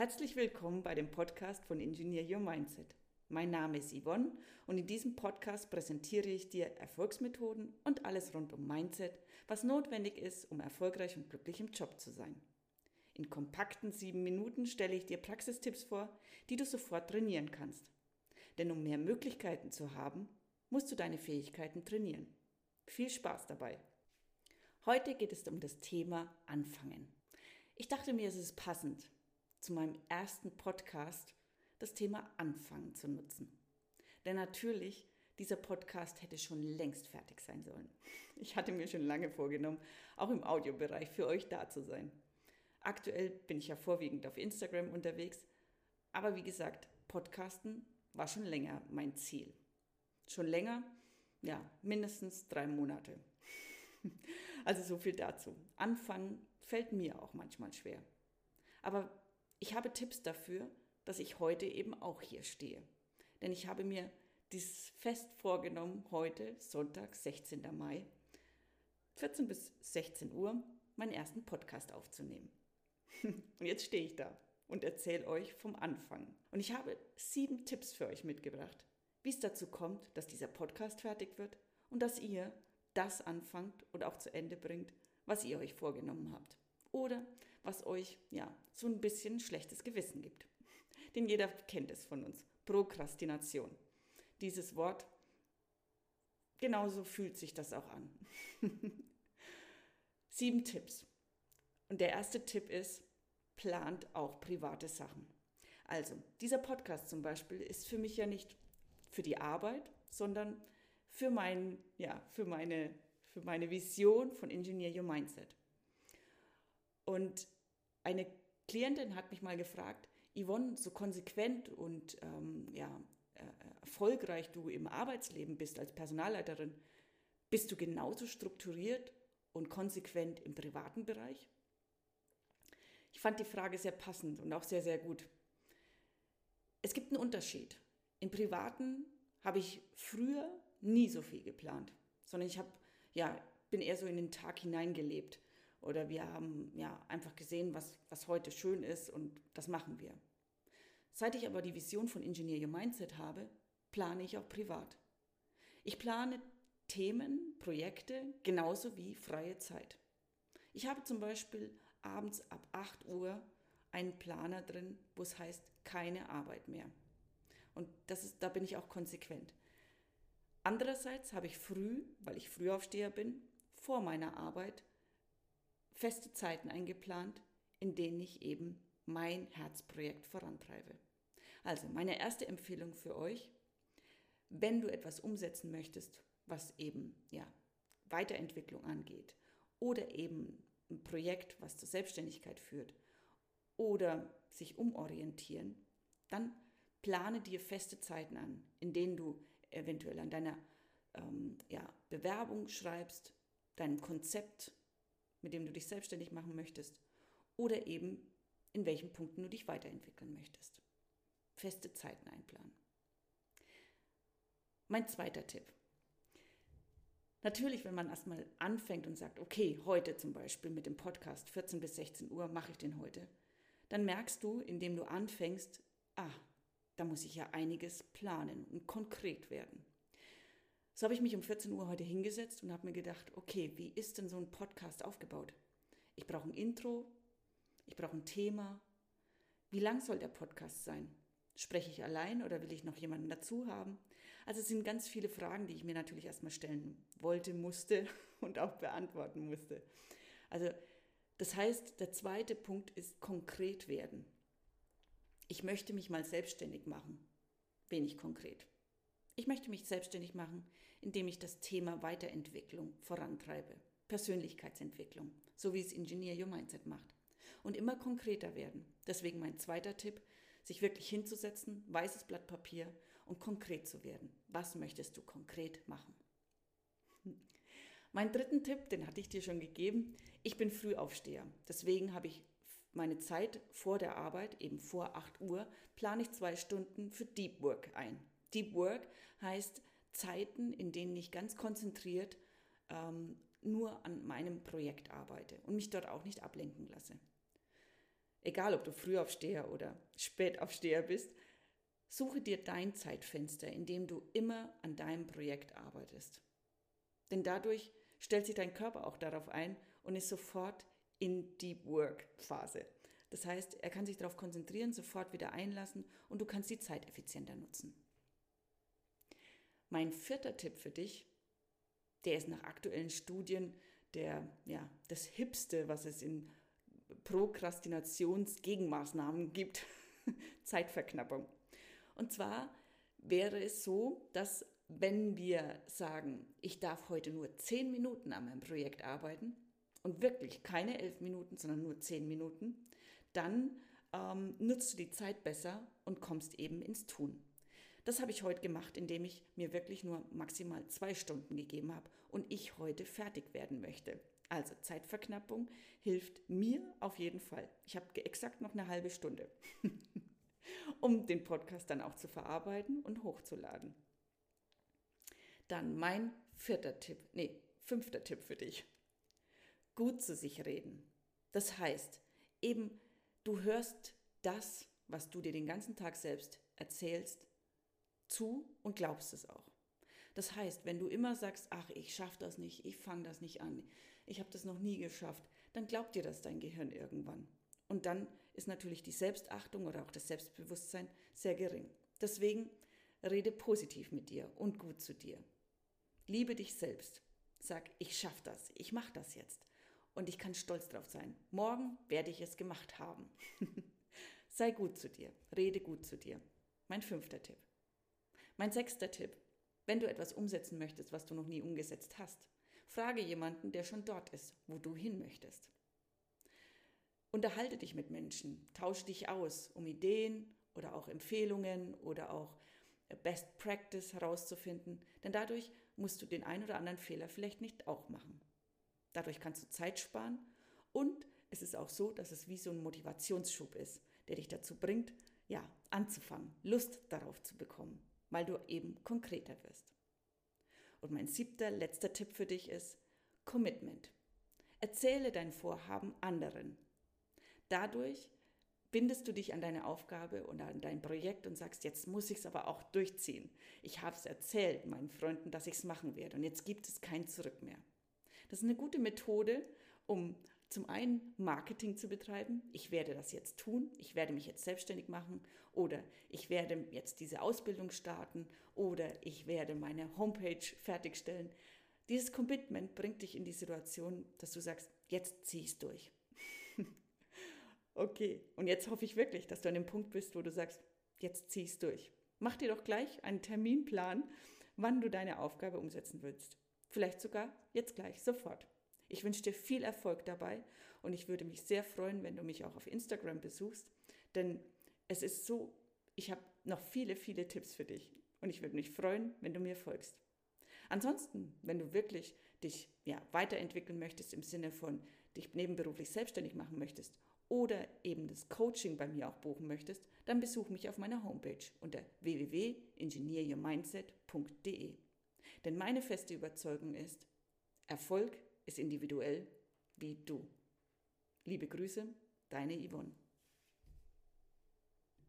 Herzlich willkommen bei dem Podcast von Engineer Your Mindset. Mein Name ist Yvonne und in diesem Podcast präsentiere ich dir Erfolgsmethoden und alles rund um Mindset, was notwendig ist, um erfolgreich und glücklich im Job zu sein. In kompakten sieben Minuten stelle ich dir Praxistipps vor, die du sofort trainieren kannst. Denn um mehr Möglichkeiten zu haben, musst du deine Fähigkeiten trainieren. Viel Spaß dabei! Heute geht es um das Thema Anfangen. Ich dachte mir, es ist passend, zu meinem ersten Podcast das Thema Anfangen zu nutzen. Denn natürlich, dieser Podcast hätte schon längst fertig sein sollen. Ich hatte mir schon lange vorgenommen, auch im Audiobereich für euch da zu sein. Aktuell bin ich ja vorwiegend auf Instagram unterwegs, aber wie gesagt, Podcasten war schon länger mein Ziel. Schon länger, ja, mindestens drei Monate. Also so viel dazu. Anfangen fällt mir auch manchmal schwer. Aber ich habe Tipps dafür, dass ich heute eben auch hier stehe. Denn ich habe mir dieses Fest vorgenommen, heute, Sonntag, 16. Mai, 14 bis 16 Uhr, meinen ersten Podcast aufzunehmen. Und jetzt stehe ich da und erzähle euch vom Anfang. Und ich habe sieben Tipps für euch mitgebracht, wie es dazu kommt, dass dieser Podcast fertig wird und dass ihr das anfangt und auch zu Ende bringt, was ihr euch vorgenommen habt. Oder was euch ja so ein bisschen schlechtes Gewissen gibt. Denn jeder kennt es von uns. Prokrastination. Dieses Wort, genauso fühlt sich das auch an. Sieben Tipps. Und der erste Tipp ist, plant auch private Sachen. Also, dieser Podcast zum Beispiel ist für mich ja nicht für die Arbeit, sondern für, mein, ja, für, meine, für meine Vision von Engineer Your Mindset. Und eine Klientin hat mich mal gefragt, Yvonne, so konsequent und ähm, ja, äh, erfolgreich du im Arbeitsleben bist als Personalleiterin, bist du genauso strukturiert und konsequent im privaten Bereich? Ich fand die Frage sehr passend und auch sehr, sehr gut. Es gibt einen Unterschied. Im Privaten habe ich früher nie so viel geplant, sondern ich habe, ja, bin eher so in den Tag hineingelebt. Oder wir haben ja einfach gesehen, was, was heute schön ist und das machen wir. Seit ich aber die Vision von Engineer Your Mindset habe, plane ich auch privat. Ich plane Themen, Projekte genauso wie freie Zeit. Ich habe zum Beispiel abends ab 8 Uhr einen Planer drin, wo es heißt, keine Arbeit mehr. Und das ist, da bin ich auch konsequent. Andererseits habe ich früh, weil ich Frühaufsteher bin, vor meiner Arbeit feste Zeiten eingeplant, in denen ich eben mein Herzprojekt vorantreibe. Also meine erste Empfehlung für euch, wenn du etwas umsetzen möchtest, was eben ja Weiterentwicklung angeht oder eben ein Projekt, was zur Selbstständigkeit führt oder sich umorientieren, dann plane dir feste Zeiten an, in denen du eventuell an deiner ähm, ja, Bewerbung schreibst, deinem Konzept mit dem du dich selbstständig machen möchtest oder eben in welchen Punkten du dich weiterentwickeln möchtest. Feste Zeiten einplanen. Mein zweiter Tipp. Natürlich, wenn man erstmal anfängt und sagt, okay, heute zum Beispiel mit dem Podcast 14 bis 16 Uhr mache ich den heute, dann merkst du, indem du anfängst, ah, da muss ich ja einiges planen und konkret werden. So habe ich mich um 14 Uhr heute hingesetzt und habe mir gedacht, okay, wie ist denn so ein Podcast aufgebaut? Ich brauche ein Intro, ich brauche ein Thema. Wie lang soll der Podcast sein? Spreche ich allein oder will ich noch jemanden dazu haben? Also es sind ganz viele Fragen, die ich mir natürlich erstmal stellen wollte, musste und auch beantworten musste. Also das heißt, der zweite Punkt ist konkret werden. Ich möchte mich mal selbstständig machen. Wenig konkret. Ich möchte mich selbstständig machen, indem ich das Thema Weiterentwicklung vorantreibe. Persönlichkeitsentwicklung, so wie es Engineer Your Mindset macht. Und immer konkreter werden. Deswegen mein zweiter Tipp, sich wirklich hinzusetzen, weißes Blatt Papier und konkret zu werden. Was möchtest du konkret machen? Mein dritten Tipp, den hatte ich dir schon gegeben. Ich bin Frühaufsteher. Deswegen habe ich meine Zeit vor der Arbeit, eben vor 8 Uhr, plane ich zwei Stunden für Deep Work ein. Deep Work heißt Zeiten, in denen ich ganz konzentriert ähm, nur an meinem Projekt arbeite und mich dort auch nicht ablenken lasse. egal ob du Frühaufsteher oder Spätaufsteher bist, suche dir dein Zeitfenster, in dem du immer an deinem Projekt arbeitest. Denn dadurch stellt sich dein Körper auch darauf ein und ist sofort in Deep Work Phase. Das heißt, er kann sich darauf konzentrieren, sofort wieder einlassen und du kannst die Zeit effizienter nutzen. Mein vierter Tipp für dich, der ist nach aktuellen Studien der, ja, das Hipste, was es in Prokrastinationsgegenmaßnahmen gibt, Zeitverknappung. Und zwar wäre es so, dass wenn wir sagen, ich darf heute nur zehn Minuten an meinem Projekt arbeiten und wirklich keine elf Minuten, sondern nur zehn Minuten, dann ähm, nutzt du die Zeit besser und kommst eben ins Tun. Das habe ich heute gemacht, indem ich mir wirklich nur maximal zwei Stunden gegeben habe und ich heute fertig werden möchte. Also Zeitverknappung hilft mir auf jeden Fall. Ich habe exakt noch eine halbe Stunde, um den Podcast dann auch zu verarbeiten und hochzuladen. Dann mein vierter Tipp, nee, fünfter Tipp für dich. Gut zu sich reden. Das heißt, eben du hörst das, was du dir den ganzen Tag selbst erzählst, zu und glaubst es auch. Das heißt, wenn du immer sagst, ach, ich schaffe das nicht, ich fange das nicht an, ich habe das noch nie geschafft, dann glaubt dir das dein Gehirn irgendwann. Und dann ist natürlich die Selbstachtung oder auch das Selbstbewusstsein sehr gering. Deswegen rede positiv mit dir und gut zu dir. Liebe dich selbst. Sag, ich schaffe das, ich mache das jetzt. Und ich kann stolz drauf sein. Morgen werde ich es gemacht haben. Sei gut zu dir, rede gut zu dir. Mein fünfter Tipp. Mein sechster Tipp, wenn du etwas umsetzen möchtest, was du noch nie umgesetzt hast, frage jemanden, der schon dort ist, wo du hin möchtest. Unterhalte dich mit Menschen, tausche dich aus, um Ideen oder auch Empfehlungen oder auch Best Practice herauszufinden, denn dadurch musst du den ein oder anderen Fehler vielleicht nicht auch machen. Dadurch kannst du Zeit sparen und es ist auch so, dass es wie so ein Motivationsschub ist, der dich dazu bringt, ja, anzufangen, Lust darauf zu bekommen weil du eben konkreter wirst. Und mein siebter, letzter Tipp für dich ist Commitment. Erzähle dein Vorhaben anderen. Dadurch bindest du dich an deine Aufgabe und an dein Projekt und sagst, jetzt muss ich es aber auch durchziehen. Ich habe es erzählt meinen Freunden, dass ich es machen werde und jetzt gibt es kein Zurück mehr. Das ist eine gute Methode, um zum einen Marketing zu betreiben. Ich werde das jetzt tun. Ich werde mich jetzt selbstständig machen oder ich werde jetzt diese Ausbildung starten oder ich werde meine Homepage fertigstellen. Dieses Commitment bringt dich in die Situation, dass du sagst, jetzt zieh es durch. okay, und jetzt hoffe ich wirklich, dass du an dem Punkt bist, wo du sagst, jetzt zieh es durch. Mach dir doch gleich einen Terminplan, wann du deine Aufgabe umsetzen willst. Vielleicht sogar jetzt gleich, sofort. Ich wünsche dir viel Erfolg dabei und ich würde mich sehr freuen, wenn du mich auch auf Instagram besuchst, denn es ist so, ich habe noch viele, viele Tipps für dich und ich würde mich freuen, wenn du mir folgst. Ansonsten, wenn du wirklich dich ja, weiterentwickeln möchtest im Sinne von dich nebenberuflich selbstständig machen möchtest oder eben das Coaching bei mir auch buchen möchtest, dann besuch mich auf meiner Homepage unter www.engineeryourmindset.de. Denn meine feste Überzeugung ist, Erfolg ist individuell wie du. Liebe Grüße, deine Yvonne.